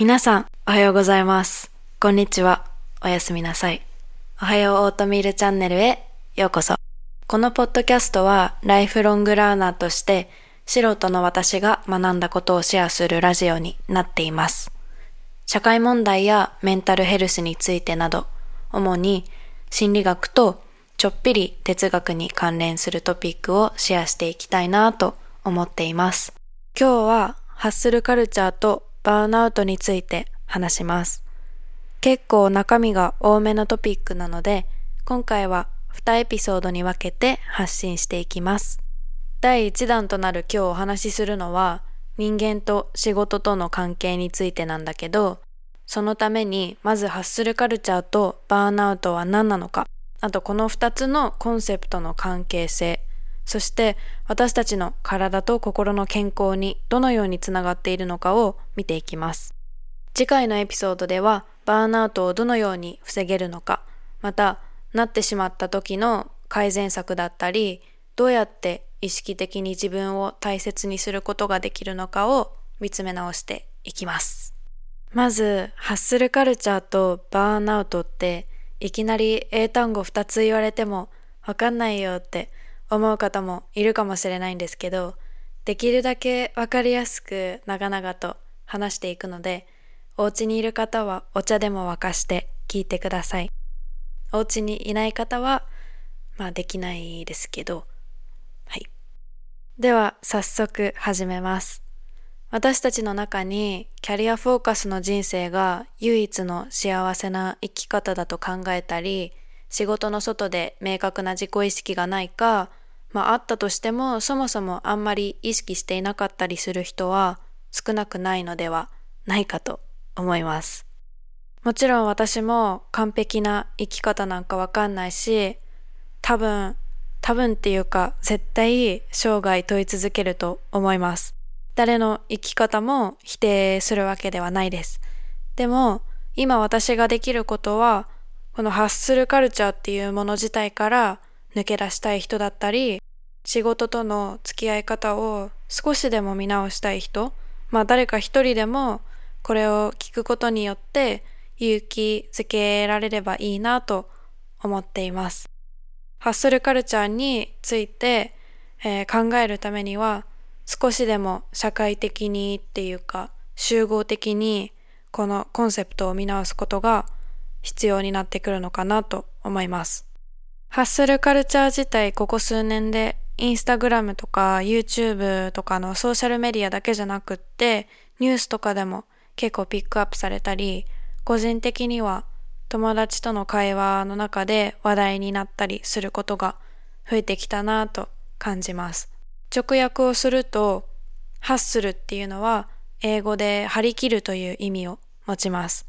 皆さん、おはようございます。こんにちは。おやすみなさい。おはようオートミールチャンネルへようこそ。このポッドキャストはライフロングラーナーとして素人の私が学んだことをシェアするラジオになっています。社会問題やメンタルヘルスについてなど、主に心理学とちょっぴり哲学に関連するトピックをシェアしていきたいなと思っています。今日はハッスルカルチャーとバーンアウトについて話します。結構中身が多めのトピックなので、今回は2エピソードに分けて発信していきます。第1弾となる今日お話しするのは、人間と仕事との関係についてなんだけど、そのためにまずハッスルカルチャーとバーンアウトは何なのか、あとこの2つのコンセプトの関係性、そして私たちの体と心の健康にどのようにつながっているのかを見ていきます。次回のエピソードではバーンアウトをどのように防げるのか、またなってしまった時の改善策だったり、どうやって意識的に自分を大切にすることができるのかを見つめ直していきます。まず、ハッスルカルチャーとバーンアウトっていきなり英単語2つ言われてもわかんないよって思う方もいるかもしれないんですけど、できるだけわかりやすく長々と話していくので、お家にいる方はお茶でも沸かして聞いてください。お家にいない方は、まあできないですけど、はい。では早速始めます。私たちの中にキャリアフォーカスの人生が唯一の幸せな生き方だと考えたり、仕事の外で明確な自己意識がないか、まああったとしてもそもそもあんまり意識していなかったりする人は少なくないのではないかと思います。もちろん私も完璧な生き方なんかわかんないし、多分、多分っていうか絶対生涯問い続けると思います。誰の生き方も否定するわけではないです。でも、今私ができることは、このハッスルカルチャーっていうもの自体から抜け出したい人だったり、仕事との付き合い方を少しでも見直したい人、まあ誰か一人でもこれを聞くことによって勇気づけられればいいなと思っています。ハッスルカルチャーについて、えー考えるためには少しでも社会的にっていうか集合的にこのコンセプトを見直すことが必要になってくるのかなと思います。ハッスルカルチャー自体ここ数年でインスタグラムとか YouTube とかのソーシャルメディアだけじゃなくってニュースとかでも結構ピックアップされたり個人的には友達との会話の中で話題になったりすることが増えてきたなと感じます。直訳をするとハッスルっていうのは英語で張り切るという意味を持ちます。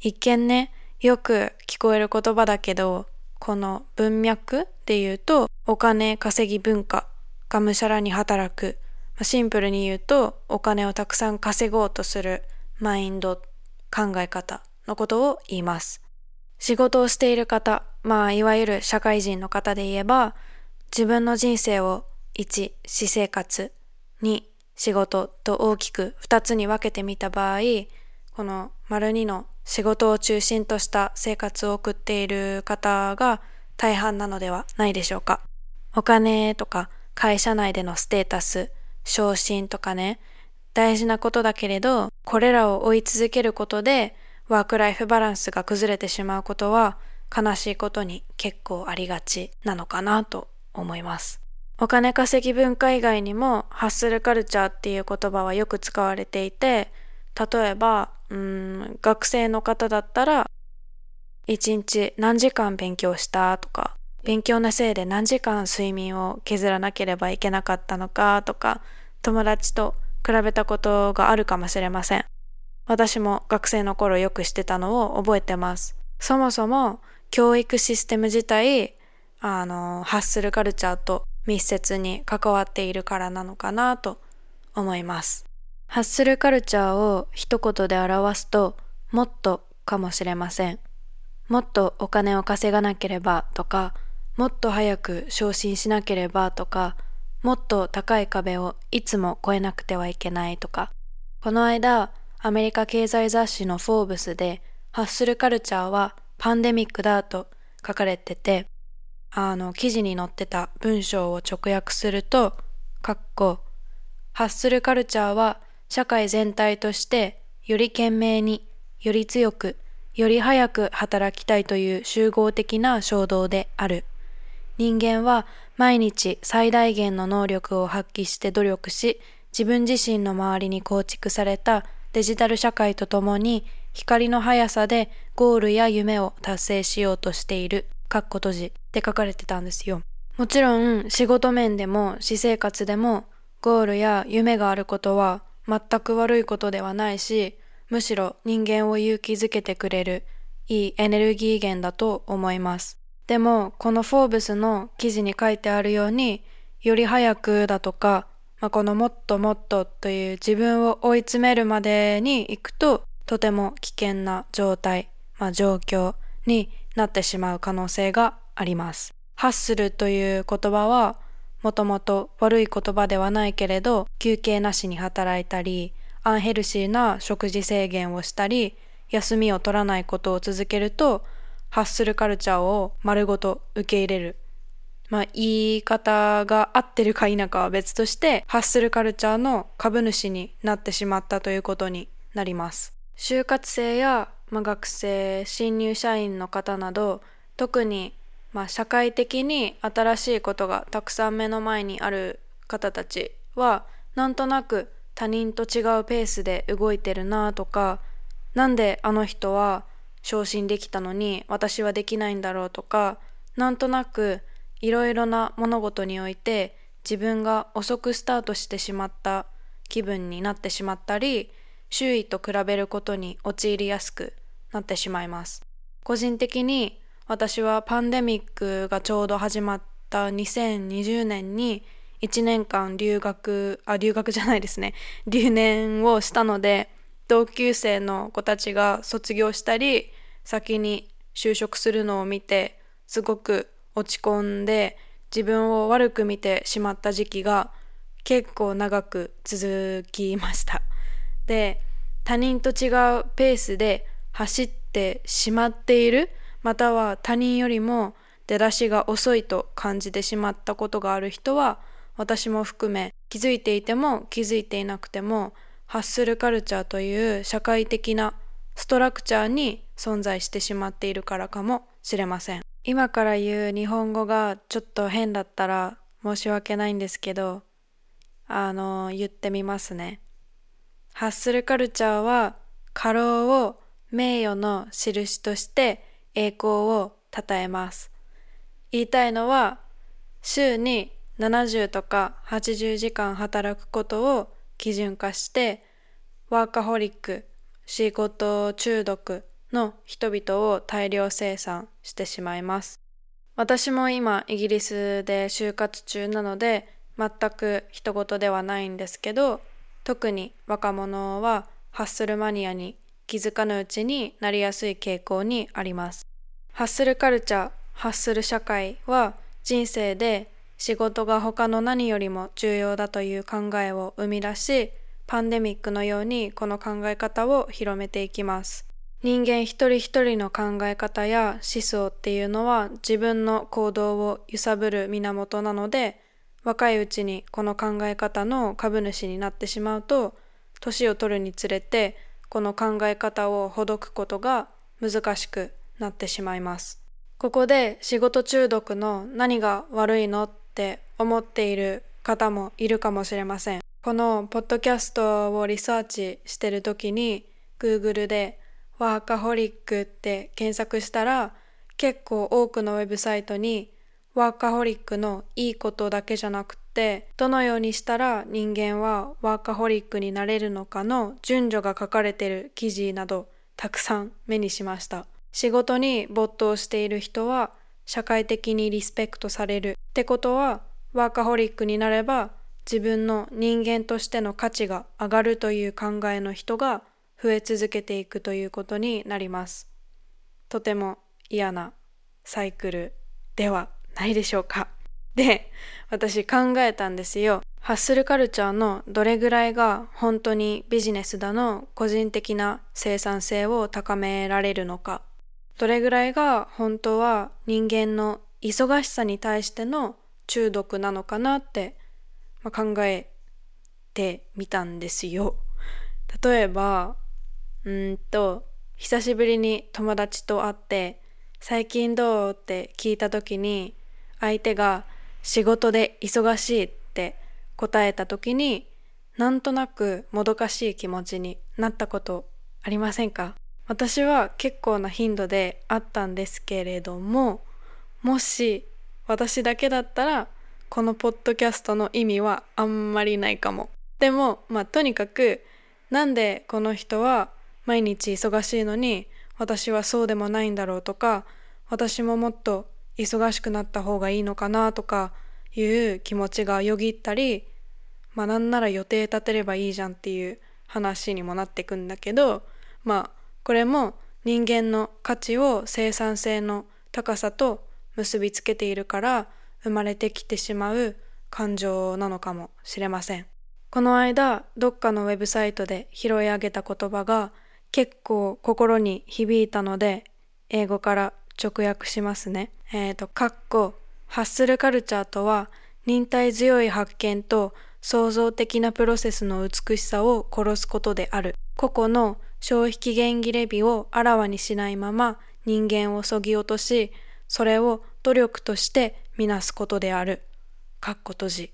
一見ね、よく聞こえる言葉だけど、この文脈で言うと、お金稼ぎ文化、がむしゃらに働く。シンプルに言うと、お金をたくさん稼ごうとするマインド、考え方のことを言います。仕事をしている方、まあ、いわゆる社会人の方で言えば、自分の人生を1、私生活、2、仕事と大きく2つに分けてみた場合、この丸2の仕事を中心とした生活を送っている方が大半なのではないでしょうか。お金とか会社内でのステータス、昇進とかね、大事なことだけれど、これらを追い続けることでワークライフバランスが崩れてしまうことは悲しいことに結構ありがちなのかなと思います。お金稼ぎ文化以外にもハッスルカルチャーっていう言葉はよく使われていて、例えば、うん、学生の方だったら、一日何時間勉強したとか、勉強のせいで何時間睡眠を削らなければいけなかったのかとか、友達と比べたことがあるかもしれません。私も学生の頃よくしてたのを覚えてます。そもそも教育システム自体、あの、ハッスルカルチャーと密接に関わっているからなのかなと思います。ハッスルカルチャーを一言で表すと、もっとかもしれません。もっとお金を稼がなければとか、もっと早く昇進しなければとか、もっと高い壁をいつも越えなくてはいけないとか、この間、アメリカ経済雑誌のフォーブスで、ハッスルカルチャーはパンデミックだと書かれてて、あの、記事に載ってた文章を直訳すると、かっこ、ハッスルカルチャーは社会全体としてより懸命に、より強く、より早く働きたいという集合的な衝動である。人間は毎日最大限の能力を発揮して努力し、自分自身の周りに構築されたデジタル社会とともに光の速さでゴールや夢を達成しようとしている。かっこ閉じって書かれてたんですよ。もちろん仕事面でも私生活でもゴールや夢があることは全く悪いことではないし、むしろ人間を勇気づけてくれるいいエネルギー源だと思います。でも、このフォーブスの記事に書いてあるように、より早くだとか、まあ、このもっともっとという自分を追い詰めるまでに行くと、とても危険な状態、まあ、状況になってしまう可能性があります。ハッスルという言葉はもともと悪い言葉ではないけれど休憩なしに働いたりアンヘルシーな食事制限をしたり休みを取らないことを続けるとハッスルカルチャーを丸ごと受け入れる。まあ言い方が合ってるか否かは別としてハッスルカルチャーの株主になってしまったということになります。就活生やまあ、学生新入社員の方など特にまあ社会的に新しいことがたくさん目の前にある方たちはなんとなく他人と違うペースで動いてるなとかなんであの人は昇進できたのに私はできないんだろうとかなんとなくいろいろな物事において自分が遅くスタートしてしまった気分になってしまったり周囲と比べることに陥りやすくなってしまいます。個人的に私はパンデミックがちょうど始まった2020年に1年間留学、あ、留学じゃないですね。留年をしたので、同級生の子たちが卒業したり、先に就職するのを見て、すごく落ち込んで、自分を悪く見てしまった時期が結構長く続きました。で、他人と違うペースで走ってしまっているまたは他人よりも出だしが遅いと感じてしまったことがある人は私も含め気づいていても気づいていなくてもハッスルカルチャーという社会的なストラクチャーに存在してしまっているからかもしれません。今から言う日本語がちょっと変だったら申し訳ないんですけどあの言ってみますね。ハッスルカルチャーは過労を名誉の印として栄光を称えます。言いたいのは、週に70とか80時間働くことを基準化して、ワーカホリック、仕事中毒の人々を大量生産してしまいます。私も今イギリスで就活中なので全く人事ではないんですけど特に若者はハッスルマニアに気づかぬうちになりやすい傾向にあります。ハッスルカルチャー、ハッスル社会は人生で仕事が他の何よりも重要だという考えを生み出し、パンデミックのようにこの考え方を広めていきます。人間一人一人の考え方や思想っていうのは自分の行動を揺さぶる源なので、若いうちにこの考え方の株主になってしまうと、年を取るにつれてこの考え方をほどくことが難しくなってしまいます。ここで仕事中毒の何が悪いのって思っている方もいるかもしれません。このポッドキャストをリサーチしてる時に Google でワーカホリックって検索したら結構多くのウェブサイトにワーカホリックのいいことだけじゃなくてどのようにしたら人間はワーカホリックになれるのかの順序が書かれている記事などたくさん目にしました。仕事に没頭している人は社会的にリスペクトされる。ってことはワーカホリックになれば自分の人間としての価値が上がるという考えの人が増え続けていくということになります。とても嫌なサイクルではないでしょうか？で、私考えたんですよ。ハッスルカルチャーのどれぐらいが本当にビジネスだの個人的な生産性を高められるのか。どれぐらいが本当は人間の忙しさに対しての中毒なのかなって、まあ、考えてみたんですよ。例えば、うんと、久しぶりに友達と会って、最近どうって聞いた時に、相手が仕事で忙しいって答えた時に、なんとなくもどかしい気持ちになったことありませんか？私は結構な頻度であったんですけれども、もし私だけだったら、このポッドキャストの意味はあんまりないかも。でも、まあとにかく、なんでこの人は毎日忙しいのに私はそうでもないんだろうとか、私ももっと忙しくなった方がいいのかなとかいう気持ちがよぎったり、まあなんなら予定立てればいいじゃんっていう話にもなっていくんだけど、まあこれも人間の価値を生産性の高さと結びつけているから生まれてきてしまう感情なのかもしれません。この間どっかのウェブサイトで拾い上げた言葉が結構心に響いたので英語から直訳しますね。えっ、ー、と、かっこハッスルカルチャーとは忍耐強い発見と創造的なプロセスの美しさを殺すことである。個々の消費期限切れ日をあらわにしないまま人間をそぎ落とし、それを努力としてみなすことである。かっこ閉じ。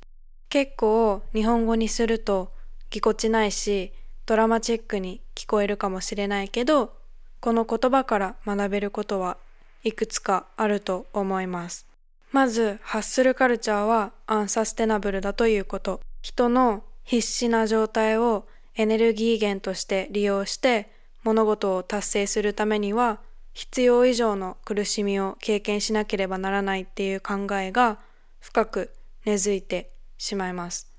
結構日本語にするとぎこちないしドラマチックに聞こえるかもしれないけど、この言葉から学べることはいくつかあると思います。まず、ハッスルカルチャーはアンサステナブルだということ。人の必死な状態をエネルギー源として利用して物事を達成するためには必要以上の苦しみを経験しなければならないっていう考えが深く根付いてしまいます。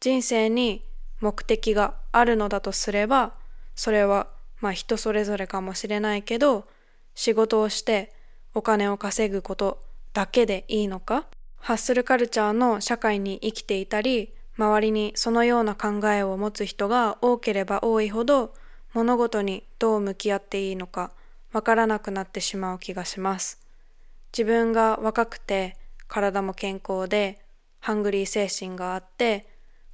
人生に目的があるのだとすれば、それはまあ人それぞれかもしれないけど、仕事をしてお金を稼ぐことだけでいいのか？ハッスルカルチャーの社会に生きていたり、周りにそのような考えを持つ人が多ければ多いほど、物事にどう向き合っていいのかわからなくなってしまう気がします。自分が若くて体も健康でハングリー精神があって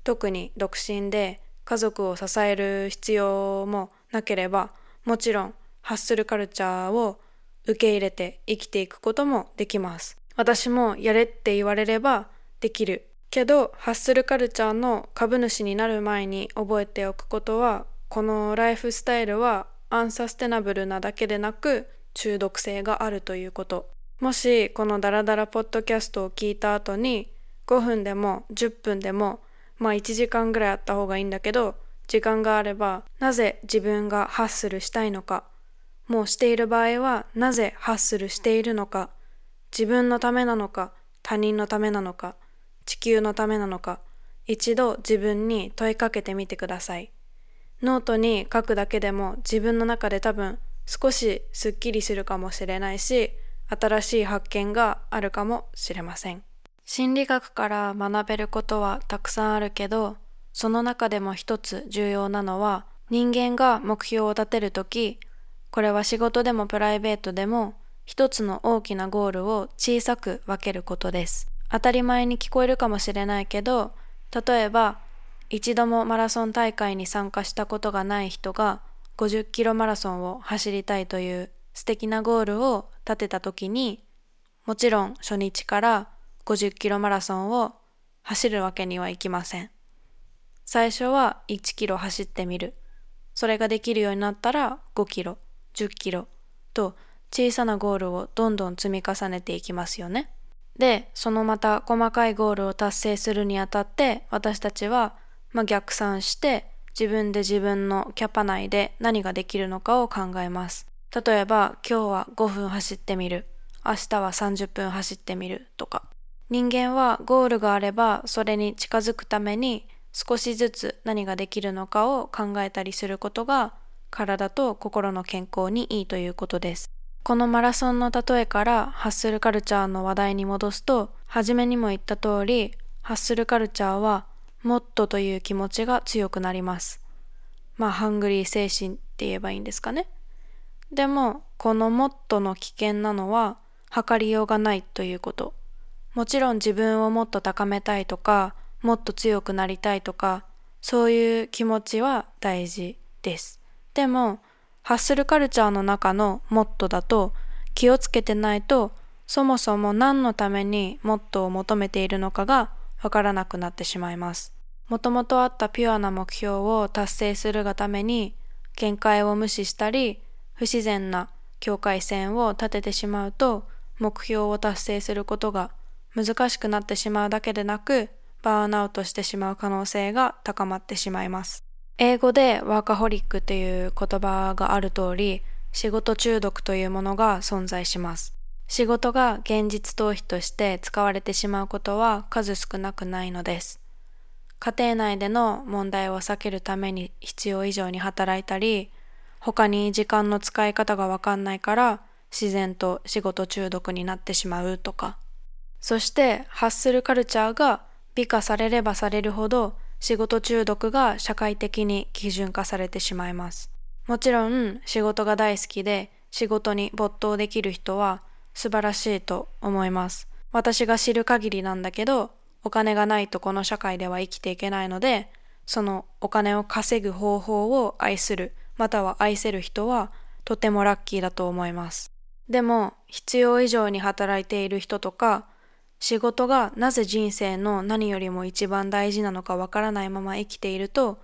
特に独身で家族を支える必要もなければもちろんハッスルカルチャーを受け入れて生きていくこともできます。私もやれって言われればできる。けど、ハッスルカルチャーの株主になる前に覚えておくことは、このライフスタイルはアンサステナブルなだけでなく中毒性があるということ。もしこのダラダラポッドキャストを聞いた後に5分でも10分でもまあ1時間ぐらいあった方がいいんだけど時間があればなぜ自分がハッスルしたいのかもうしている場合はなぜハッスルしているのか、自分のためなのか、他人のためなのか、地球のためなのか、一度自分に問いかけてみてください。ノートに書くだけでも自分の中で多分少しスッキリするかもしれないし、新しい発見があるかもしれません。心理学から学べることはたくさんあるけど、その中でも一つ重要なのは、人間が目標を立てるとき、これは仕事でもプライベートでも一つの大きなゴールを小さく分けることです。当たり前に聞こえるかもしれないけど、例えば一度もマラソン大会に参加したことがない人が50キロマラソンを走りたいという素敵なゴールを立てた時に、もちろん初日から50キロマラソンを走るわけにはいきません。最初は1キロ走ってみる。それができるようになったら5キロ。10キロと小さなゴールをどんどん積み重ねていきますよね。で、そのまた細かいゴールを達成するにあたって私たちは、まあ、逆算して自分で自分のキャパ内で何ができるのかを考えます。例えば今日は5分走ってみる。明日は30分走ってみるとか。人間はゴールがあればそれに近づくために少しずつ何ができるのかを考えたりすることが体と心の健康にいいということです。このマラソンの例えからハッスルカルチャーの話題に戻すと、初めにも言った通り、ハッスルカルチャーはもっとという気持ちが強くなります。まあ、ハングリー精神って言えばいいんですかね。でも、このもっとの危険なのは、測りようがないということ。もちろん自分をもっと高めたいとか、もっと強くなりたいとか、そういう気持ちは大事です。でも、ハッスルカルチャーの中のもっとだと、気をつけてないと、そもそも何のためにもっとを求めているのかがわからなくなってしまいます。もともとあったピュアな目標を達成するがために、限界を無視したり、不自然な境界線を立ててしまうと、目標を達成することが難しくなってしまうだけでなく、バーンアウトしてしまう可能性が高まってしまいます。英語でワーカホリックという言葉がある通り、仕事中毒というものが存在します。仕事が現実逃避として使われてしまうことは数少なくないのです。家庭内での問題を避けるために必要以上に働いたり、他に時間の使い方がわかんないから自然と仕事中毒になってしまうとか。そして発するカルチャーが美化されればされるほど仕事中毒が社会的に基準化されてしまいます。もちろん仕事が大好きで仕事に没頭できる人は素晴らしいと思います。私が知る限りなんだけどお金がないとこの社会では生きていけないので、そのお金を稼ぐ方法を愛する、または愛せる人はとてもラッキーだと思います。でも、必要以上に働いている人とか、仕事がなぜ人生の何よりも一番大事なのかわからないまま生きていると、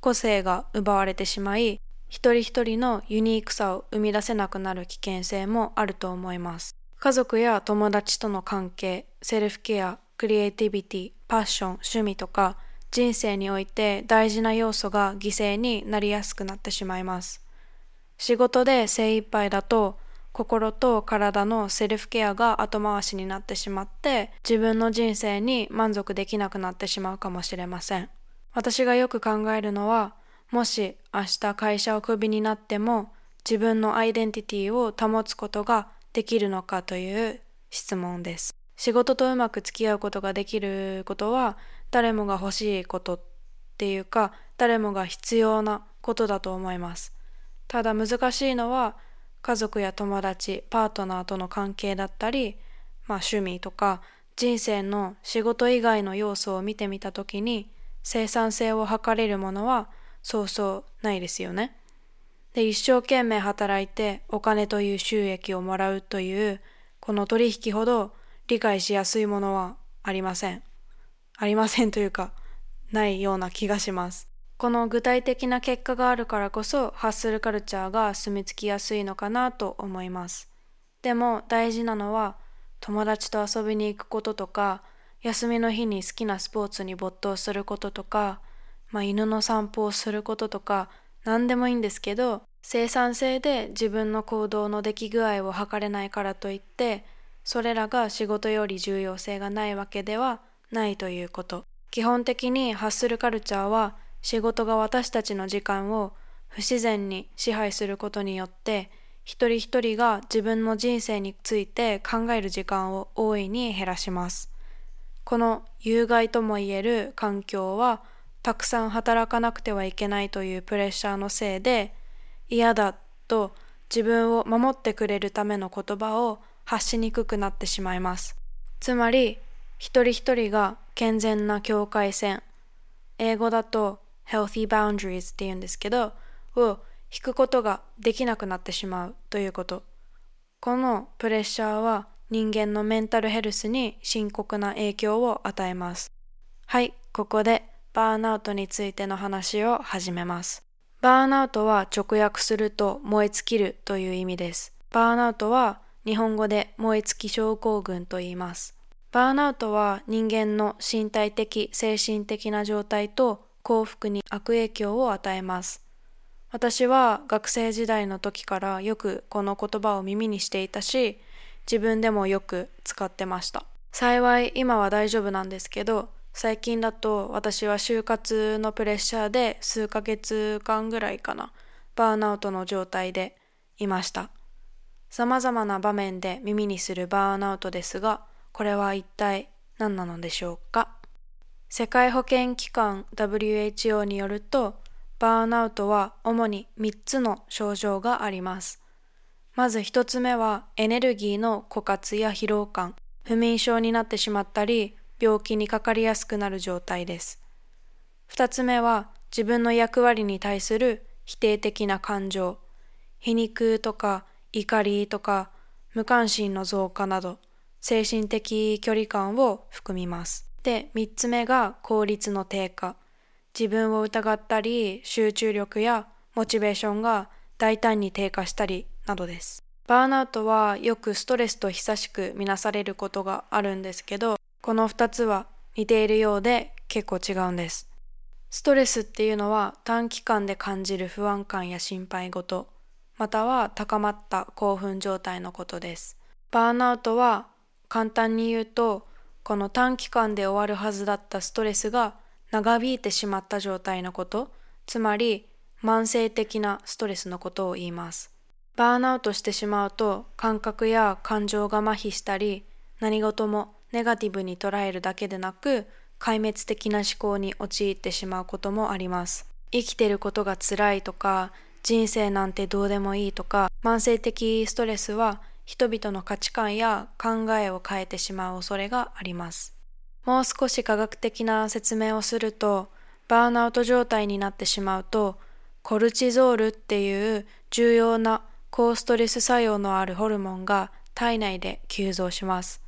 個性が奪われてしまい、一人一人のユニークさを生み出せなくなる危険性もあると思います。家族や友達との関係、セルフケア、クリエイティビティ、パッション、趣味とか人生において大事な要素が犠牲になりやすくなってしまいます。仕事で精一杯だと心と体のセルフケアが後回しになってしまって自分の人生に満足できなくなってしまうかもしれません。私がよく考えるのはもし明日会社をクビになっても自分のアイデンティティを保つことができるのかという質問です。仕事とうまく付き合うことができることは誰もが欲しいことっていうか誰もが必要なことだと思います。ただ難しいのは家族や友達、パートナーとの関係だったり、まあ趣味とか人生の仕事以外の要素を見てみたときに生産性を図れるものはそうそうないですよね。で、一生懸命働いてお金という収益をもらうというこの取引ほど理解しやすいものはありません。ありませんというか、ないような気がします。この具体的な結果があるからこそ、ハッスルカルチャーが住み着きやすいのかなと思います。でも大事なのは、友達と遊びに行くこととか、休みの日に好きなスポーツに没頭することとか、まあ、犬の散歩をすることとか、何でもいいんですけど、生産性で自分の行動の出来具合を測れないからといって、それらが仕事より重要性がないわけではないということ。基本的にハッスルカルチャーは仕事が私たちの時間を不自然に支配することによって一人一人が自分の人生について考える時間を大いに減らします。この有害とも言える環境はたくさん働かなくてはいけないというプレッシャーのせいで嫌だと自分を守ってくれるための言葉を発しにくくなってしまいます。つまり、一人一人が健全な境界線、英語だと healthy boundaries って言うんですけど、を引くことができなくなってしまうということ。このプレッシャーは人間のメンタルヘルスに深刻な影響を与えます。はい、ここでバーンアウトについての話を始めます。バーンアウトは直訳すると燃え尽きるという意味です。バーンアウトは日本語で燃え尽き症候群と言います。バーンアウトは人間の身体的、精神的な状態と幸福に悪影響を与えます。私は学生時代の時からよくこの言葉を耳にしていたし、自分でもよく使ってました。幸い今は大丈夫なんですけど、最近だと私は就活のプレッシャーで数ヶ月間ぐらいかな、バーンアウトの状態でいました。様々な場面で耳にするバーンアウトですが、これは一体何なのでしょうか？世界保健機関 WHO によると、バーンアウトは主に3つの症状があります。まず1つ目はエネルギーの枯渇や疲労感、不眠症になってしまったり、病気にかかりやすくなる状態です。2つ目は自分の役割に対する否定的な感情、皮肉とか怒りとか無関心の増加など精神的距離感を含みます。で、3つ目が効率の低下。自分を疑ったり集中力やモチベーションが大胆に低下したりなどです。バーンアウトはよくストレスと久しくみなされることがあるんですけど、この2つは似ているようで結構違うんです。ストレスっていうのは短期間で感じる不安感や心配事、または高まった興奮状態のことです。バーンアウトは簡単に言うと、この短期間で終わるはずだったストレスが長引いてしまった状態のこと、つまり慢性的なストレスのことを言います。バーンアウトしてしまうと感覚や感情が麻痺したり、何事もネガティブに捉えるだけでなく、壊滅的な思考に陥ってしまうこともあります。生きてることが辛いとか、人生なんてどうでもいいとか、慢性的ストレスは人々の価値観や考えを変えてしまう恐れがあります。もう少し科学的な説明をすると、バーンアウト状態になってしまうと、コルチゾールっていう重要な高ストレス作用のあるホルモンが体内で急増します。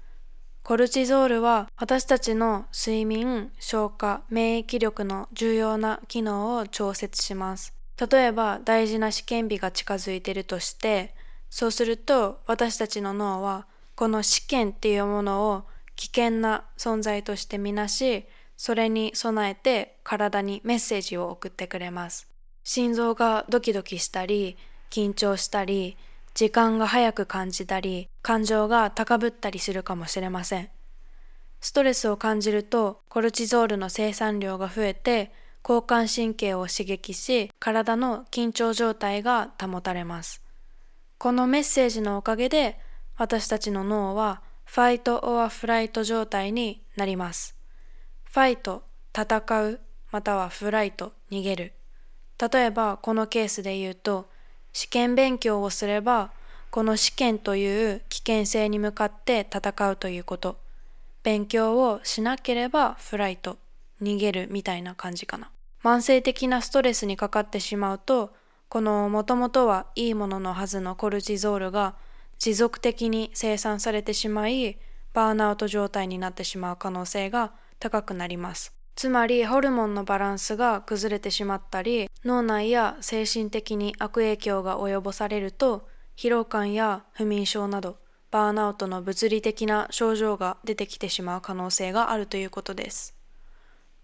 コルチゾールは私たちの睡眠、消化、免疫力の重要な機能を調節します。例えば大事な試験日が近づいているとして、そうすると私たちの脳はこの試験っていうものを危険な存在としてみなし、それに備えて体にメッセージを送ってくれます。心臓がドキドキしたり、緊張したり、時間が早く感じたり、感情が高ぶったりするかもしれません。ストレスを感じると、コルチゾールの生産量が増えて、交感神経を刺激し、体の緊張状態が保たれます。このメッセージのおかげで、私たちの脳は、ファイト・オア・フライト状態になります。ファイト、戦う、またはフライト、逃げる。例えば、このケースで言うと、試験勉強をすれば、この試験という危険性に向かって戦うということ。勉強をしなければフライト、逃げるみたいな感じかな。慢性的なストレスにかかってしまうと、このもともとはいいもののはずのコルチゾールが持続的に生産されてしまい、バーンアウト状態になってしまう可能性が高くなります。つまりホルモンのバランスが崩れてしまったり、脳内や精神的に悪影響が及ぼされると、疲労感や不眠症など、バーンアウトの物理的な症状が出てきてしまう可能性があるということです。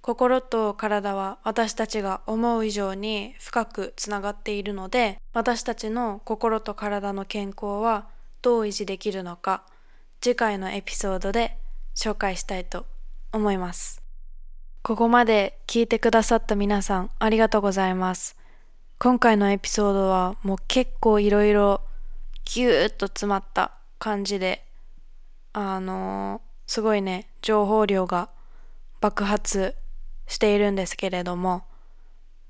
心と体は私たちが思う以上に深くつながっているので、私たちの心と体の健康はどう維持できるのか、次回のエピソードで紹介したいと思います。ここまで聞いてくださった皆さんありがとうございます。今回のエピソードはもう結構いろいろギューッと詰まった感じで、あのー、すごいね、情報量が爆発しているんですけれども、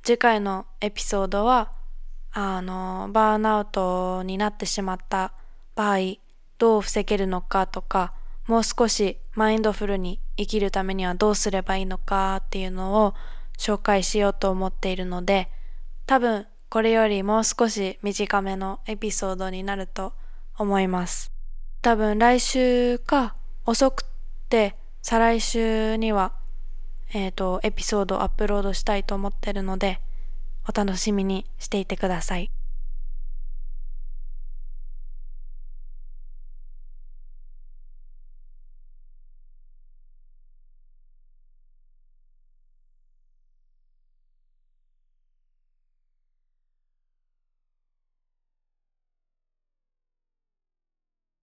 次回のエピソードは、あの、バーンアウトになってしまった場合、どう防げるのかとか、もう少しマインドフルに生きるためにはどうすればいいのかっていうのを紹介しようと思っているので、多分これよりもう少し短めのエピソードになると思います。多分来週か遅くて再来週にはえっ、ー、とエピソードをアップロードしたいと思ってるのでお楽しみにしていてください。